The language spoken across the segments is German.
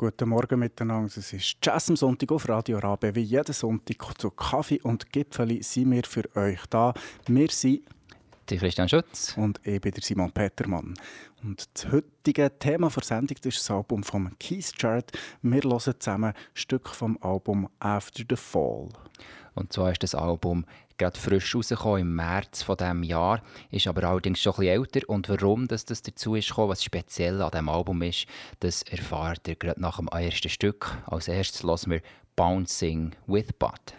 Guten Morgen miteinander. Es ist Jazz am Sonntag auf Radio Rabe. Wie jeden Sonntag zu Kaffee und Gipfeli sind wir für euch da. Wir sind die Christian Schütz. Und ich bin der Simon Petermann. Und das heutige Thema der Sendung ist das Album von Keith Jarrett. Wir hören zusammen ein Stück vom Album After the Fall. Und zwar ist das Album gerade frisch rausgekommen im März von diesem Jahr, ist aber allerdings schon ein bisschen älter. Und warum das, das dazu ist gekommen, was speziell an diesem Album ist, das erfahrt ihr gerade nach dem ersten Stück. Als erstes hören wir Bouncing with Bud.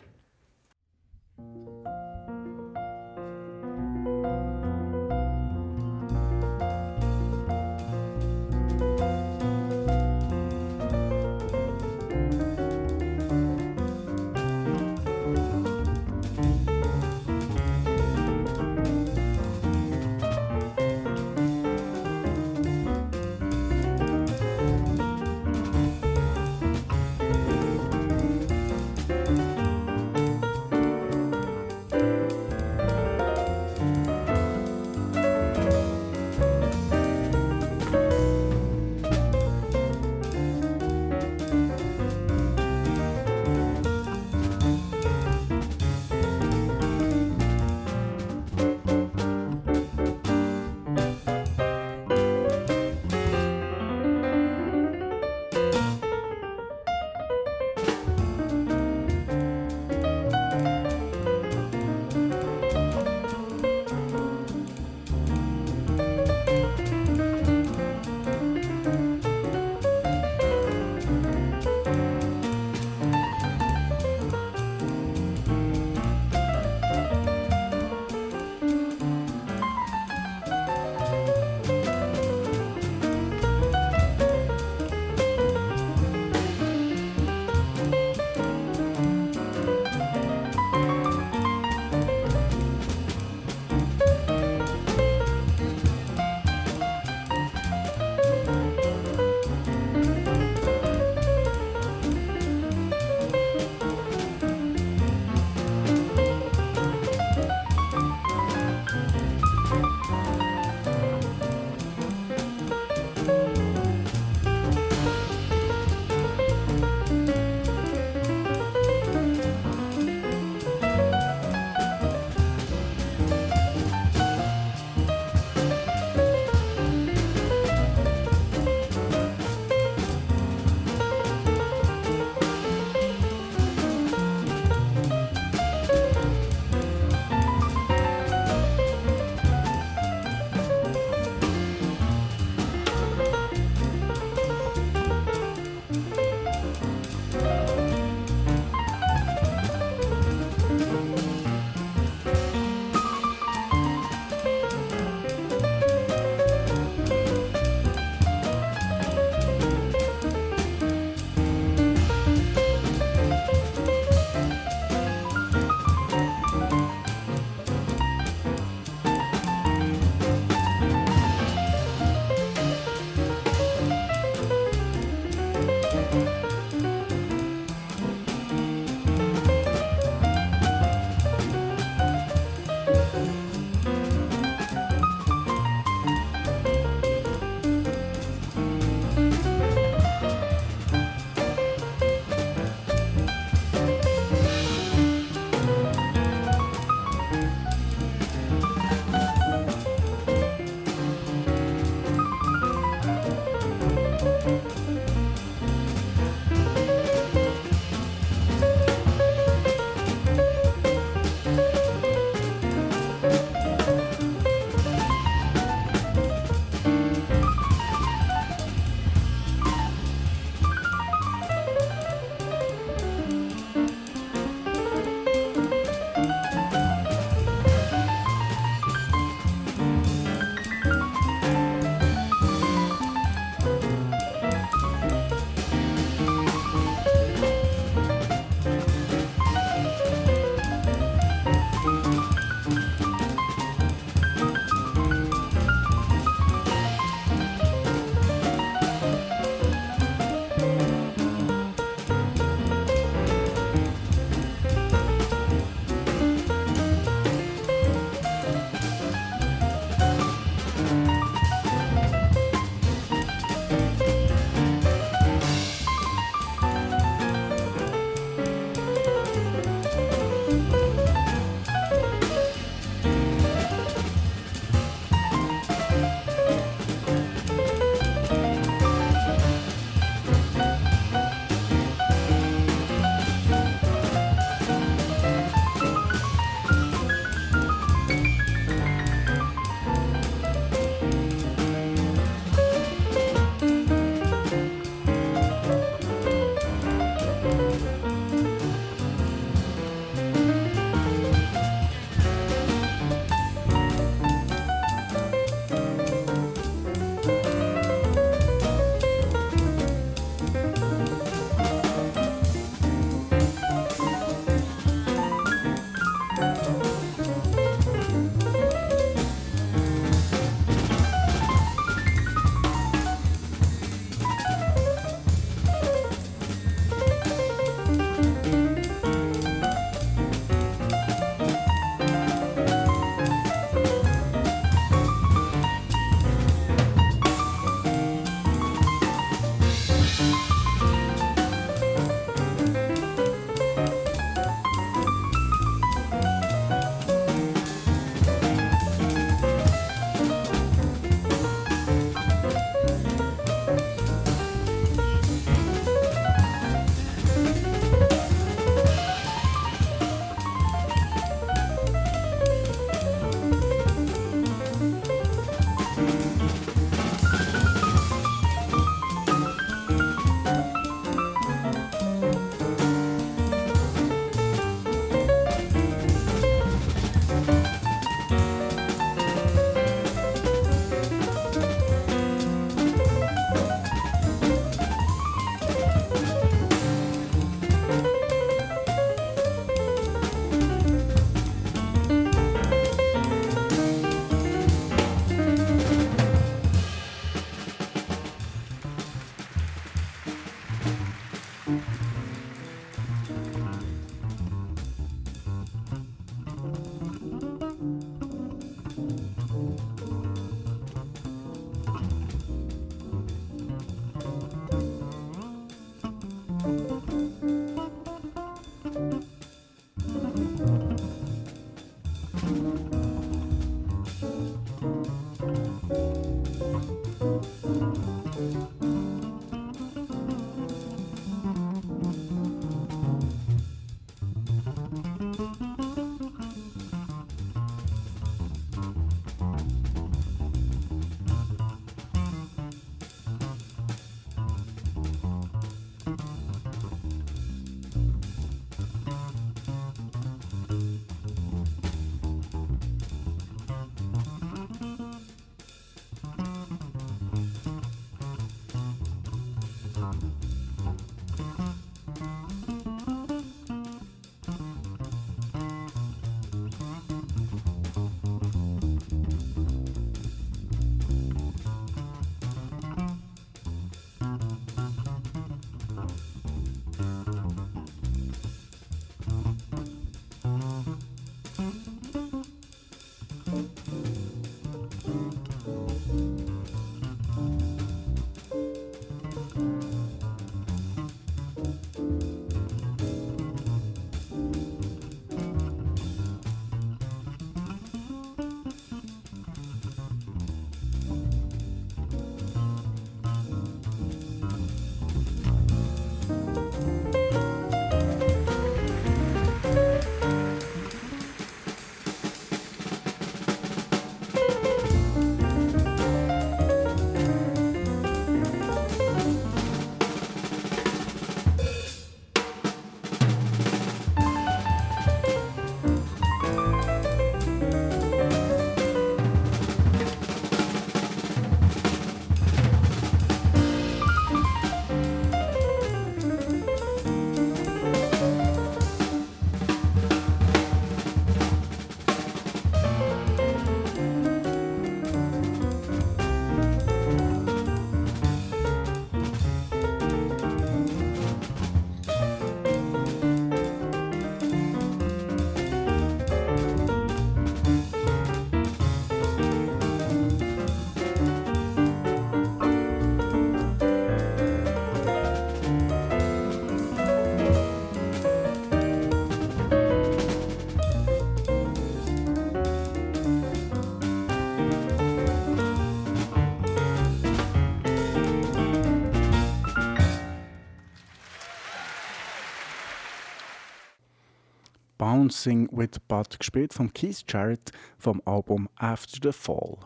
Bouncing with Bud, gespielt von Keith Jarrett vom Album After the Fall.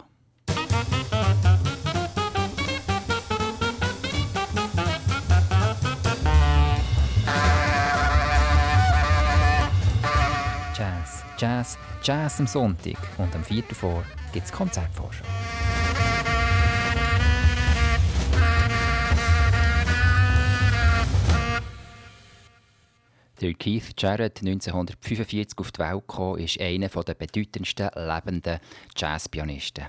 Jazz, Jazz, Jazz am Sonntag und am 4. vor gibt es Konzertvorschau. Der Keith Jarrett, 1945 auf die Welt gekommen, ist einer der bedeutendsten lebenden Jazzpianisten.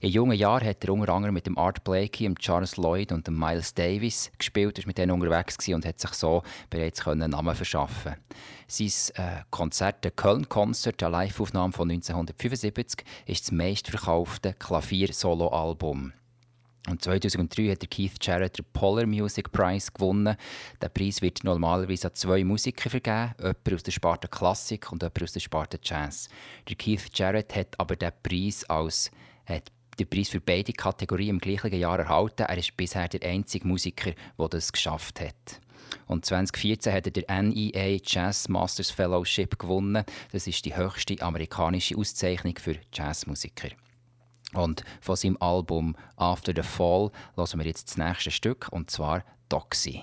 In jungen Jahren hat er unter anderem mit dem Art Blakey, dem Charles Lloyd und dem Miles Davis gespielt, ist mit denen unterwegs und hat sich so bereits einen Namen verschaffen. Sein äh, Konzert, der Köln Concert, eine Live-Aufnahme von 1975, ist das meistverkaufte Klavier-Solo-Album. Und 2003 hat der Keith Jarrett den Polar Music Prize gewonnen. Der Preis wird normalerweise an zwei Musiker vergeben, jemand aus der Sparte Klassik und jemand aus der Sparte Jazz. Der Keith Jarrett hat aber den Preis als hat den Preis für beide Kategorien im gleichen Jahr erhalten. Er ist bisher der einzige Musiker, der das geschafft hat. Und 2014 hat er der NEA Jazz Masters Fellowship gewonnen. Das ist die höchste amerikanische Auszeichnung für Jazzmusiker. Und von seinem Album After the Fall hören wir jetzt das nächste Stück, und zwar Doxy.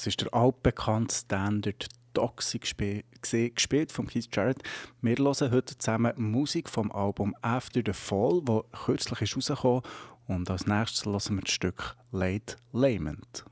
Das ist der altbekannte Standard Toxic gespielt von Keith Jarrett. Wir hören heute zusammen Musik vom Album After the Fall, das kürzlich ist rausgekommen und als nächstes hören wir das Stück Late Lament.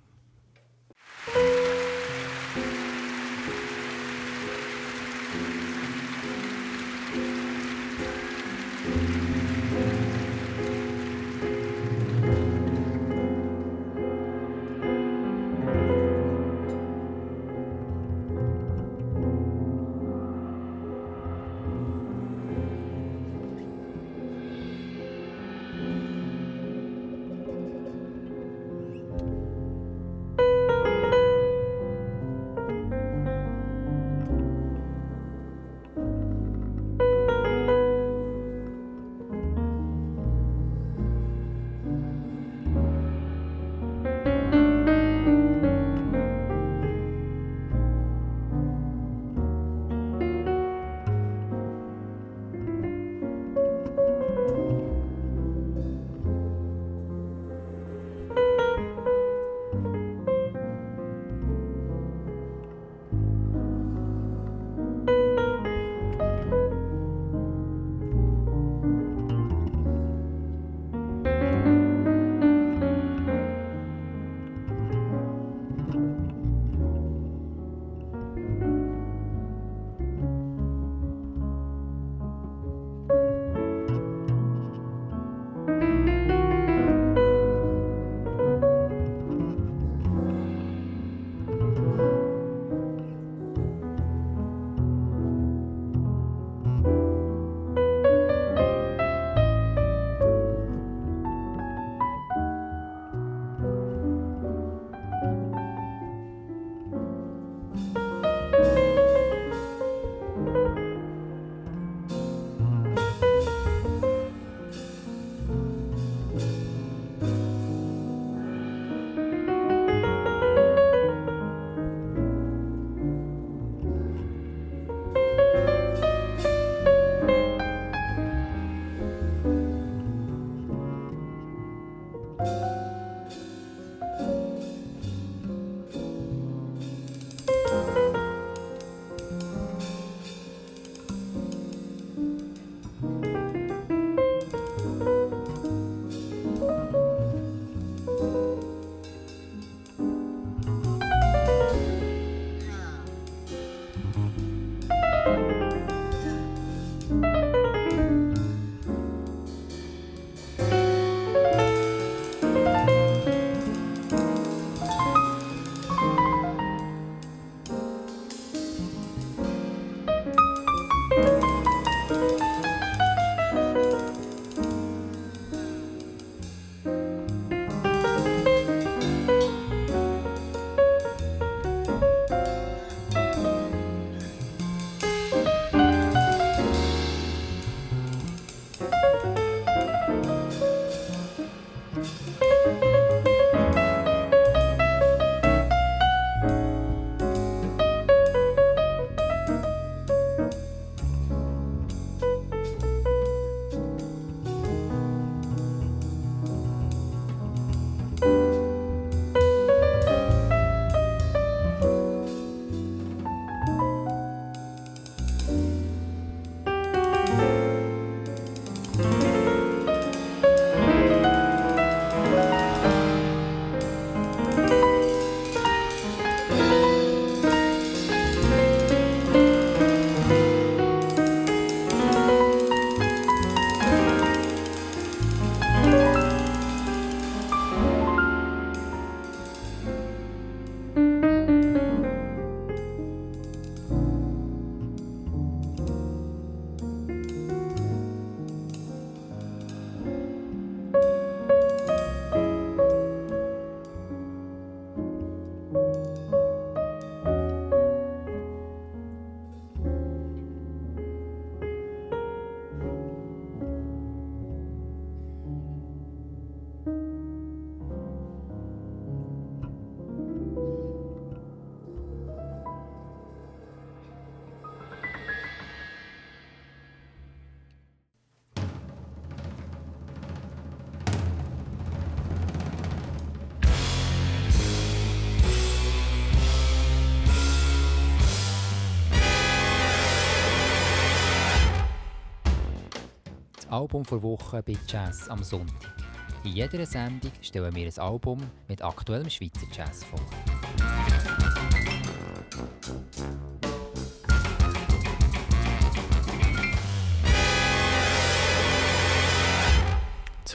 Album vor Woche bei Jazz am Sonntag. In jeder Sendung stellen wir ein Album mit aktuellem Schweizer Jazz vor.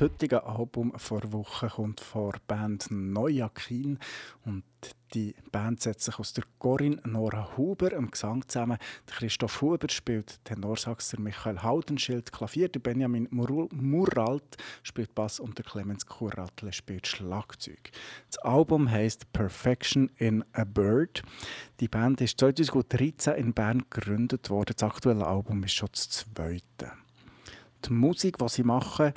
Heutige Album vor Woche kommt von Band Neujakin und die Band setzt sich aus der Corinne Nora Huber am Gesang zusammen. Der Christoph Huber spielt Tenorsax, der Michael Haudenschild Klavier, der Benjamin Muralt spielt Bass und der Clemens Kurratle spielt Schlagzeug. Das Album heißt Perfection in a Bird. Die Band ist 2013 in Bern gegründet worden. Das aktuelle Album ist schon das zweite. Die Musik, die sie machen,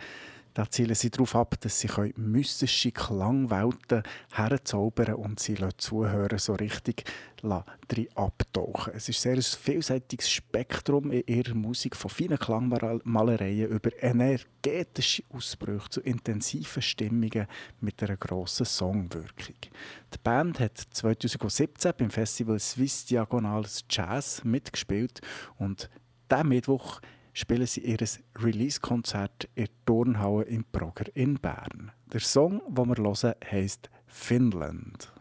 da zielen sie darauf ab, dass sie mystische Klangwelten herzaubern und sie Zuhörer so richtig drin abtauchen. Es ist ein sehr vielseitiges Spektrum in ihrer Musik, von feinen Klangmalereien über energetische Ausbrüche zu intensiven Stimmungen mit einer grossen Songwirkung. Die Band hat 2017 beim Festival Swiss Diagonals Jazz mitgespielt und diesen Mittwoch spielen sie ihr Release-Konzert in der Turnhalle im Proger in Bern. Der Song, den wir hören, heisst Finland.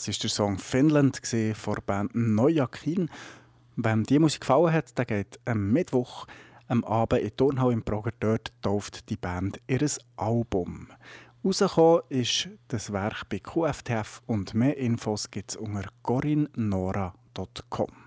Das ist der Song Finland von der Band Neujakin. Wem die Musik gefallen hat, der geht am Mittwoch am Abend in die im Prager. Dort tauft die Band ihr Album. Rausgekommen ist das Werk bei QFTF und mehr Infos gibt es unter corinnora.com.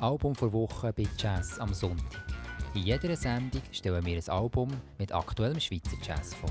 Album vor Woche bei Jazz am Sonntag. In jeder Sendung stellen wir ein Album mit aktuellem Schweizer Jazz vor.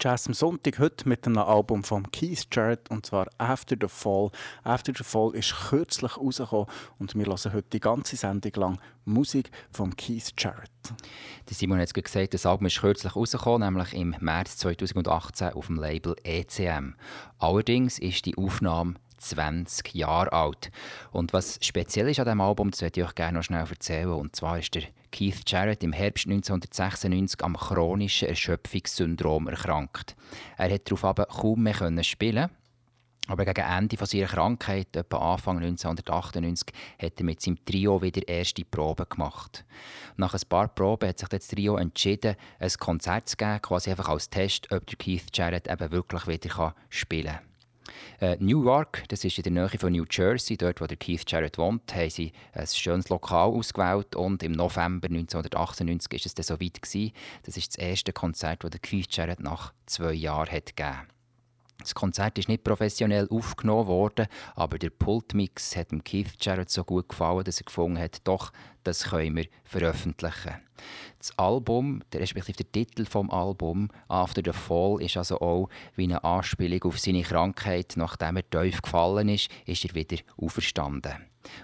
Jazz am Sonntag heute mit einem Album von Keith Jarrett und zwar After the Fall. After the Fall ist kürzlich rausgekommen und wir hören heute die ganze Sendung lang Musik von Keith Jarrett. Simon hat gesagt, das Album ist kürzlich rausgekommen, nämlich im März 2018 auf dem Label ECM. Allerdings ist die Aufnahme 20 Jahre alt. Und was speziell ist an diesem Album, das werde ich euch gerne noch schnell erzählen. Und zwar ist der Keith Jarrett im Herbst 1996 am chronischen Erschöpfungssyndrom erkrankt. Er hat darauf aber kaum mehr spielen aber gegen Ende seiner Krankheit, etwa Anfang 1998, hat er mit seinem Trio wieder erste Proben gemacht. Nach ein paar Proben hat sich das Trio entschieden, ein Konzert zu geben, quasi einfach als Test, ob der Keith Jarrett eben wirklich wieder spielen kann. Äh, New York, das ist in der Nähe von New Jersey, dort wo der Keith Jarrett wohnt, haben sie ein schönes Lokal ausgewählt und im November 1998 ist es dann so weit gewesen. Das ist das erste Konzert, das der Keith Jarrett nach zwei Jahren hat gegeben. Das Konzert ist nicht professionell aufgenommen worden, aber der Pultmix hat dem Keith Jarrett so gut gefallen, dass er gefunden hat, doch, das können wir veröffentlichen. Das Album, respektive der Titel vom Album After the Fall, ist also auch wie eine Anspielung auf seine Krankheit. Nachdem er tief gefallen ist, ist er wieder auferstanden.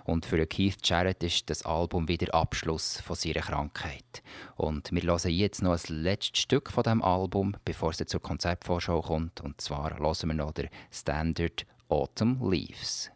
Und für Keith Jarrett ist das Album wieder Abschluss von seiner Krankheit. Und wir hören jetzt noch ein letztes Stück von dem Album, bevor es zur Konzeptvorschau kommt. Und zwar hören wir noch der Standard Autumn Leaves.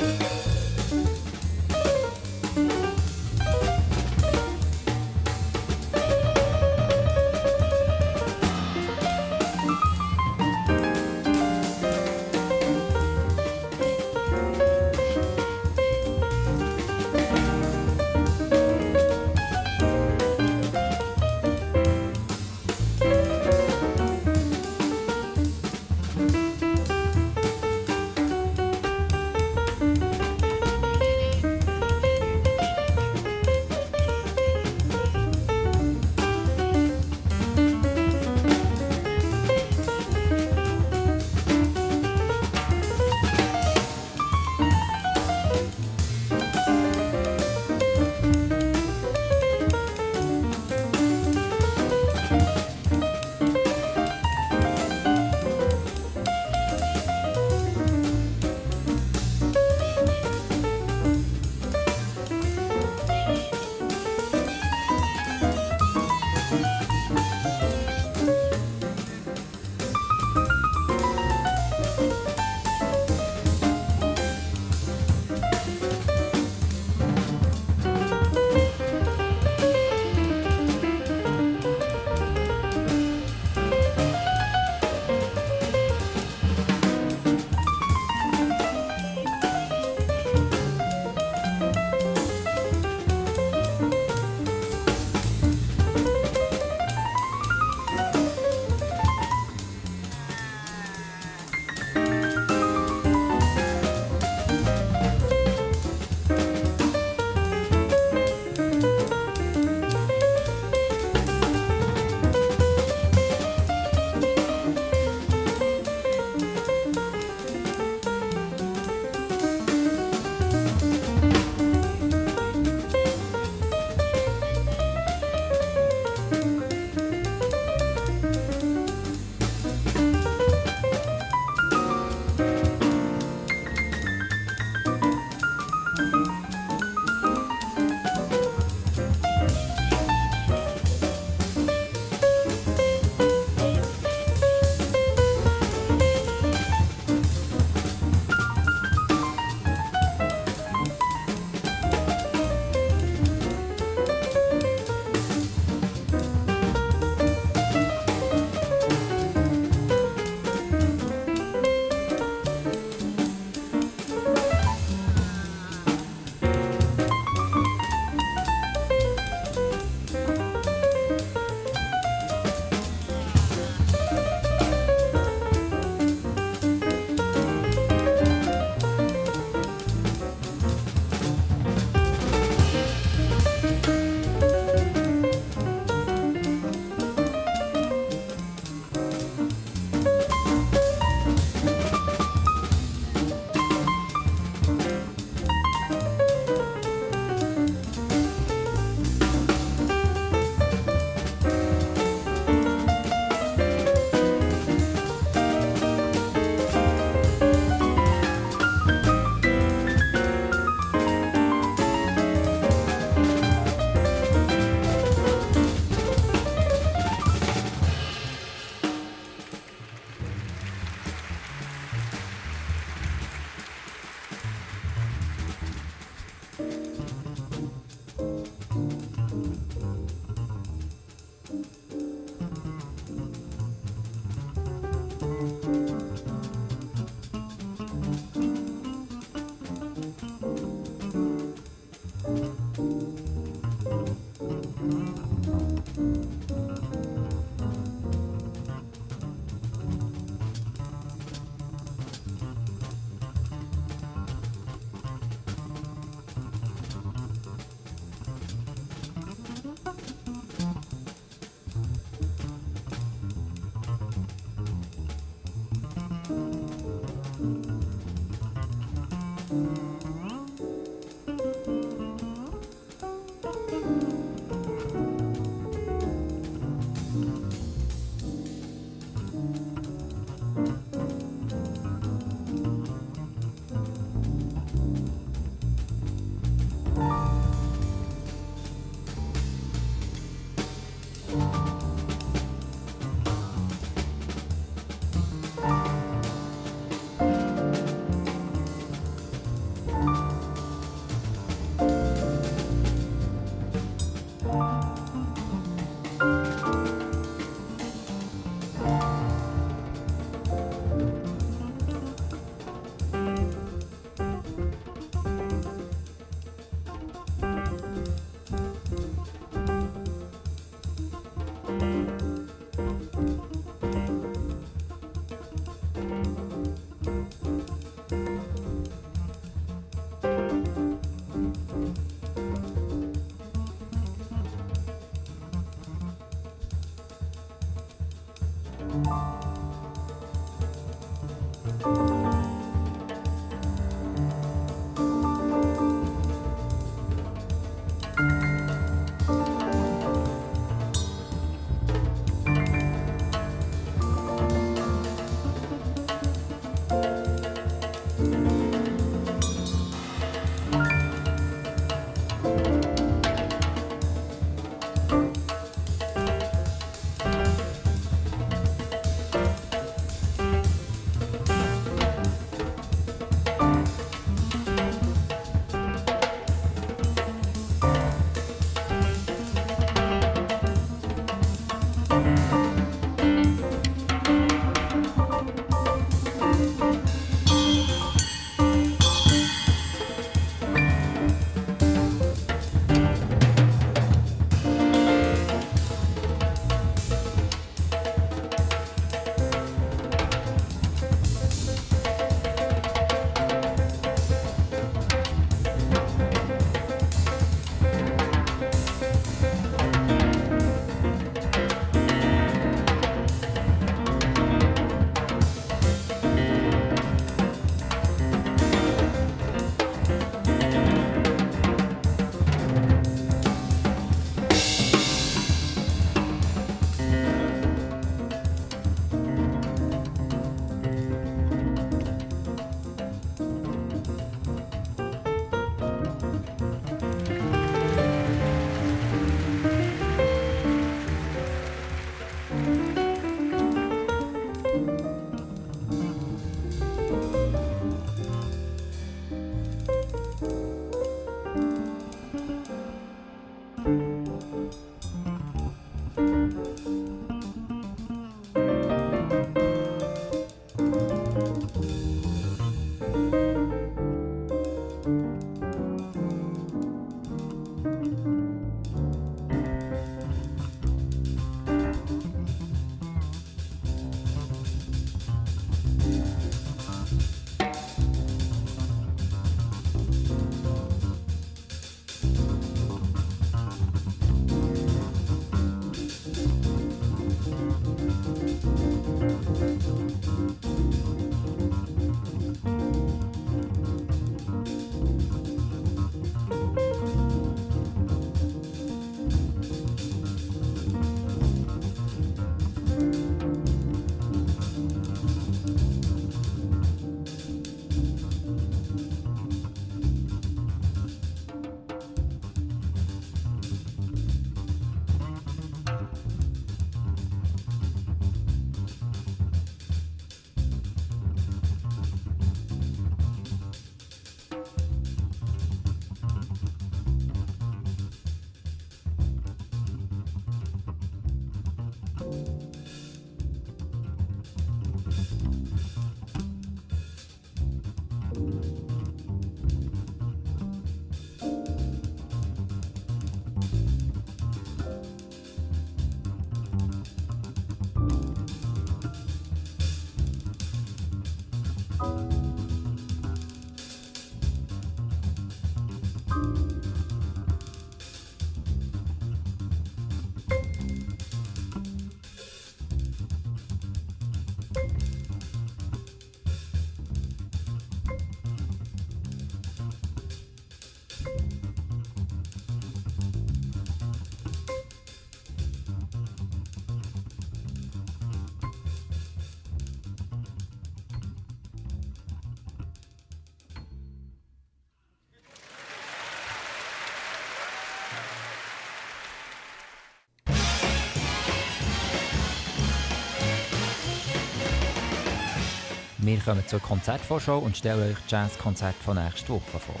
Wir kommen zur Konzertvorschau und stellen euch das Jazzkonzert von nächster Woche vor.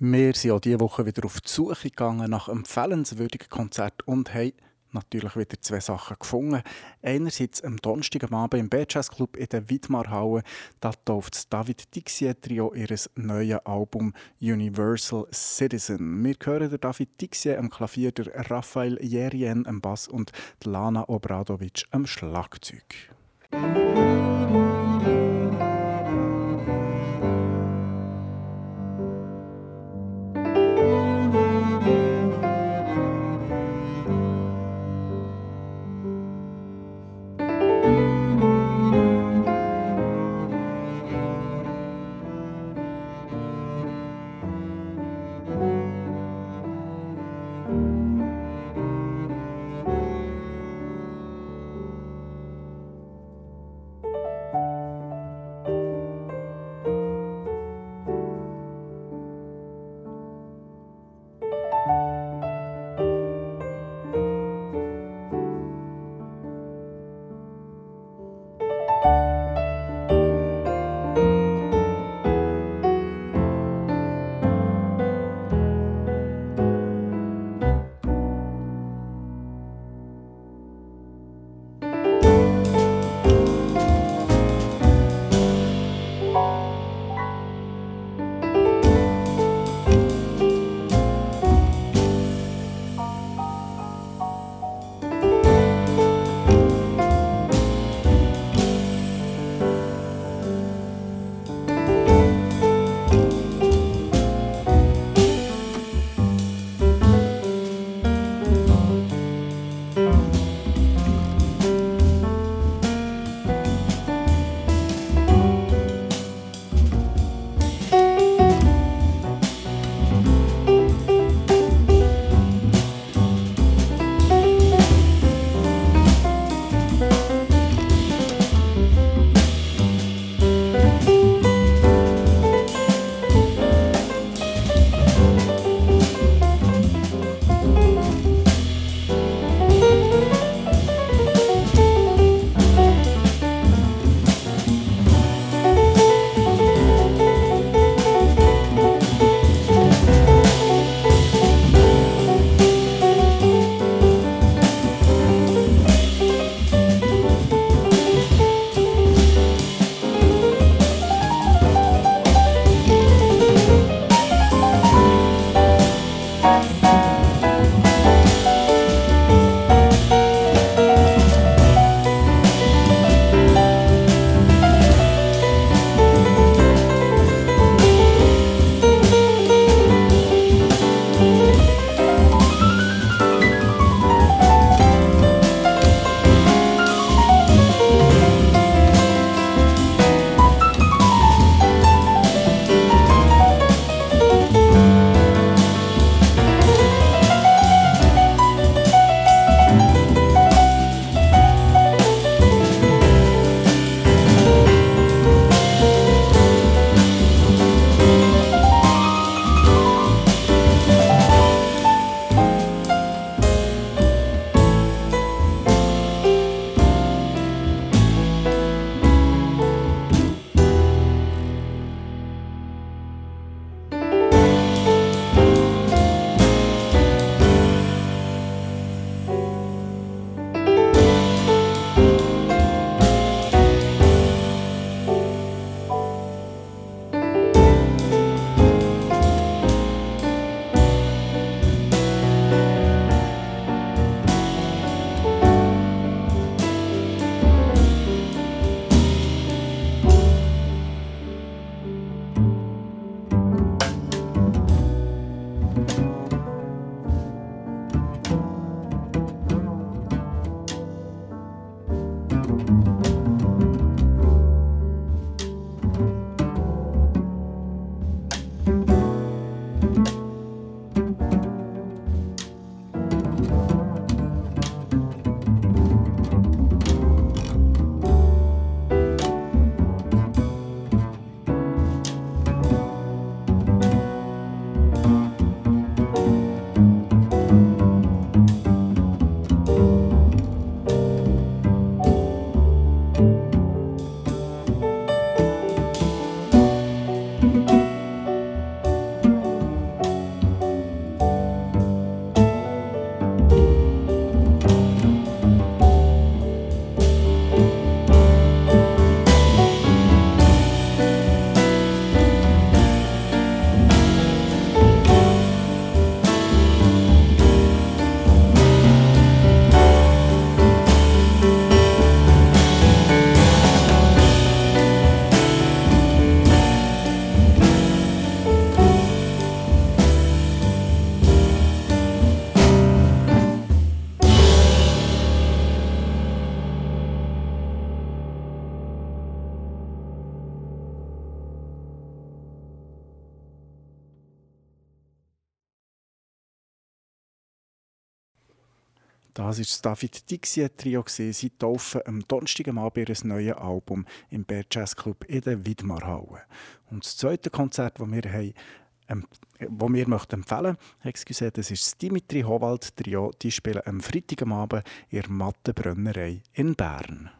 Wir sind auch diese Woche wieder auf die Suche gegangen nach empfehlenswürdigen Konzerten und haben natürlich wieder zwei Sachen gefunden. Einerseits am Donnerstag Abend im Jazz Club in der Widmarhalle, da tauft das David Dixie Trio ihres neuen Album Universal Citizen. Wir hören der David Dixie am Klavier, der Raphael Jerien am Bass und Lana Obradovic am Schlagzeug. Das ist das David Dixie Trio. Sie taufen am Donnerstag ihr neues Album im Bear Jazz Club in der Widmarhalle. Und das zweite Konzert, das wir haben, ähm, wo wir möchten empfehlen excuse, das ist das Dimitri Howald Trio. Die spielen am Freitag am Abend in der Mattenbrennerei in Bern.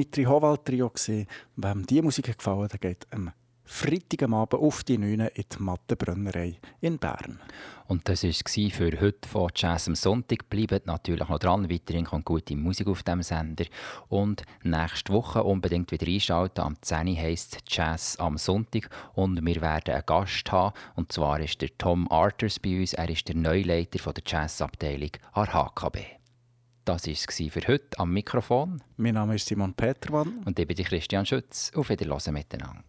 Dimitri Howald Trio. Wem diese Musik gefallen hat, geht am Freitag am Abend auf die 9 in die Mattenbrennerei in Bern. Und das war es für heute von Jazz am Sonntag. Bleibt natürlich noch dran, weiterhin kommt gute Musik auf dem Sender. Und nächste Woche unbedingt wieder einschalten. Am 10 heisst Jazz am Sonntag. Und wir werden einen Gast haben. Und zwar ist der Tom Arthurs bei uns. Er ist der Neuleiter der Jazzabteilung an HKB. Das war es für heute am Mikrofon. Mein Name ist Simon Petermann. Und ich bin Christian Schütz. Auf Wiederhören miteinander.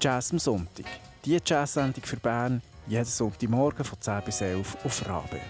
Jazz am Sonntag. Die Jazz-Sendung für Bern jeden Sonntagmorgen von 10 bis 11 auf Rabe.